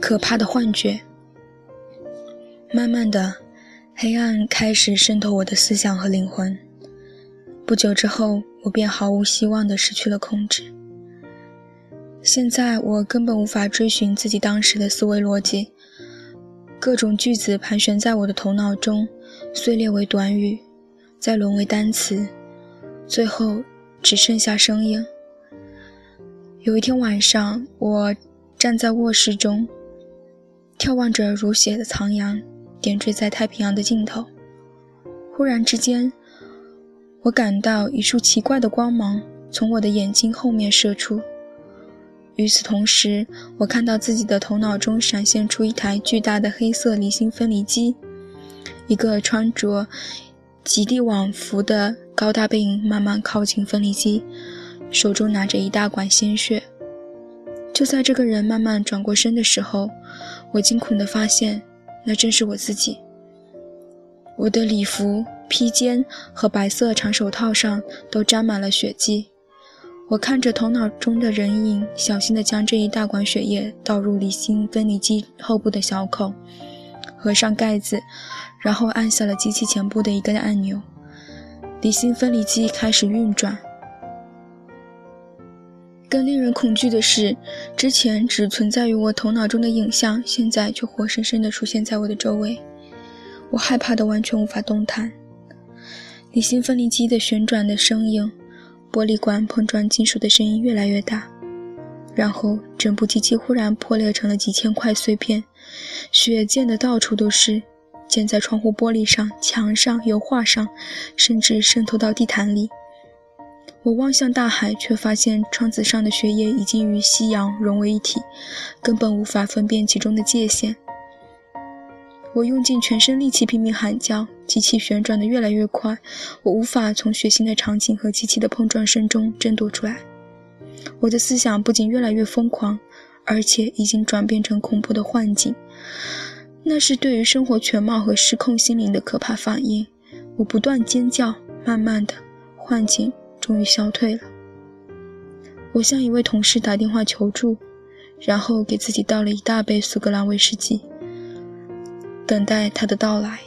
可怕的幻觉。慢慢的，黑暗开始渗透我的思想和灵魂。不久之后，我便毫无希望的失去了控制。现在我根本无法追寻自己当时的思维逻辑，各种句子盘旋在我的头脑中，碎裂为短语，再沦为单词，最后只剩下声音。有一天晚上，我站在卧室中，眺望着如血的残阳点缀在太平洋的尽头，忽然之间，我感到一束奇怪的光芒从我的眼睛后面射出。与此同时，我看到自己的头脑中闪现出一台巨大的黑色离心分离机，一个穿着极地往服的高大背影慢慢靠近分离机，手中拿着一大管鲜血。就在这个人慢慢转过身的时候，我惊恐地发现，那正是我自己。我的礼服、披肩和白色长手套上都沾满了血迹。我看着头脑中的人影，小心地将这一大管血液倒入离心分离机后部的小口，合上盖子，然后按下了机器前部的一个按钮，离心分离机开始运转。更令人恐惧的是，之前只存在于我头脑中的影像，现在却活生生地出现在我的周围。我害怕的完全无法动弹。离心分离机的旋转的声音。玻璃管碰撞金属的声音越来越大，然后整部机器忽然破裂成了几千块碎片，血溅得到处都是，溅在窗户玻璃上、墙上、油画上，甚至渗透到地毯里。我望向大海，却发现窗子上的血液已经与夕阳融为一体，根本无法分辨其中的界限。我用尽全身力气拼命喊叫，机器旋转得越来越快，我无法从血腥的场景和机器的碰撞声中挣脱出来。我的思想不仅越来越疯狂，而且已经转变成恐怖的幻境。那是对于生活全貌和失控心灵的可怕反应。我不断尖叫，慢慢的，幻境终于消退了。我向一位同事打电话求助，然后给自己倒了一大杯苏格兰威士忌。等待他的到来。